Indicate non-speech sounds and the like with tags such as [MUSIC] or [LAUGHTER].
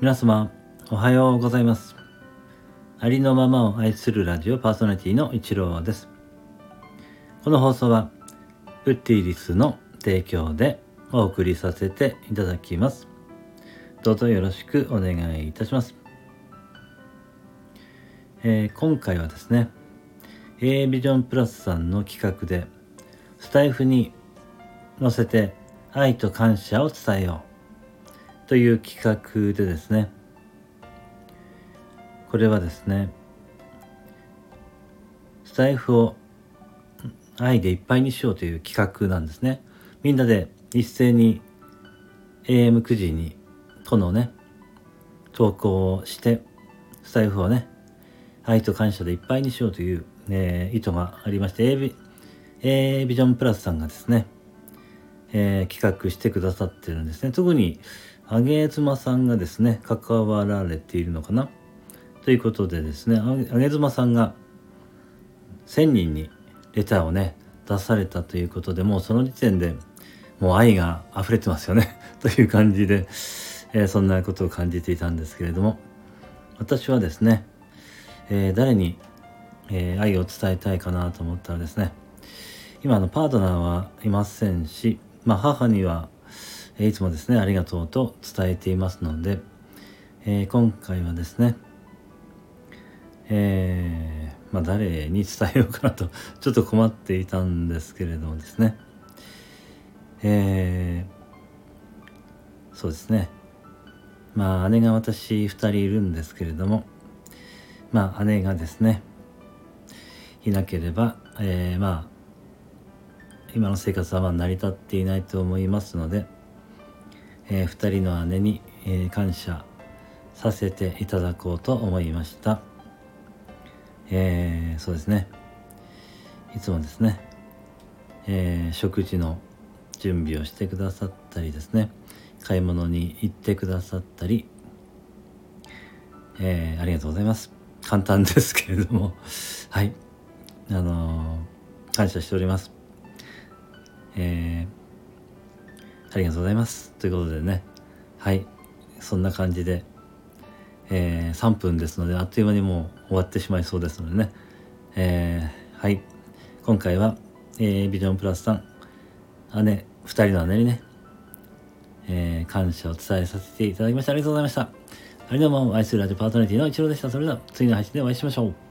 皆様、おはようございます。ありのままを愛するラジオパーソナリティの一郎です。この放送は、ウッディリスの提供でお送りさせていただきます。どうぞよろしくお願いいたします。えー、今回はですね、A ビジョンプラスさんの企画で、スタイフに載せて愛と感謝を伝えようという企画でですね、これはですね、スタイフを愛でいっぱいにしようという企画なんですね。みんなで一斉に AM9 時にこのね、投稿をして、スタイフをね、愛と感謝でいっぱいにしようという、えー、意図がありまして、A ビ A ビジョンプラスさんがですね、えー、企画してくださってるんですね。特に、あげ妻さんがですね、関わられているのかな。ということでですね、あげ妻さんが1000人にレターをね、出されたということで、もうその時点でもう愛が溢れてますよね。[LAUGHS] という感じで、えー、そんなことを感じていたんですけれども、私はですね、えー、誰に、えー、愛を伝えたいかなと思ったらですね、今のパートナーはいませんし、まあ母には、いつもですね、ありがとうと伝えていますので、え今回はですね、えまあ誰に伝えようかなと [LAUGHS] ちょっと困っていたんですけれどもですね、えー、そうですね。まあ姉が私2人いるんですけれども、まあ姉がですね、いなければ、えー、まあ今の生活はま成り立っていないと思いますので、えー、2人の姉に、えー、感謝させていただこうと思いました。えー、そうですね。いつもですね、えー、食事の準備をしてくださったりですね。買い物に行ってくださったり、えー、ありがとうございます。簡単ですけれども。はい。あの、感謝しております。えー、ありがとうございますということでねはいそんな感じで、えー、3分ですのであっという間にもう終わってしまいそうですのでねえー、はい今回は、えー、ビジョンプラスさん姉、二人の姉にね、えー、感謝を伝えさせていただきました。ありがとうございました。ありがとうございます。愛するラジオパートナリティの一郎でした。それでは次の配信でお会いしましょう。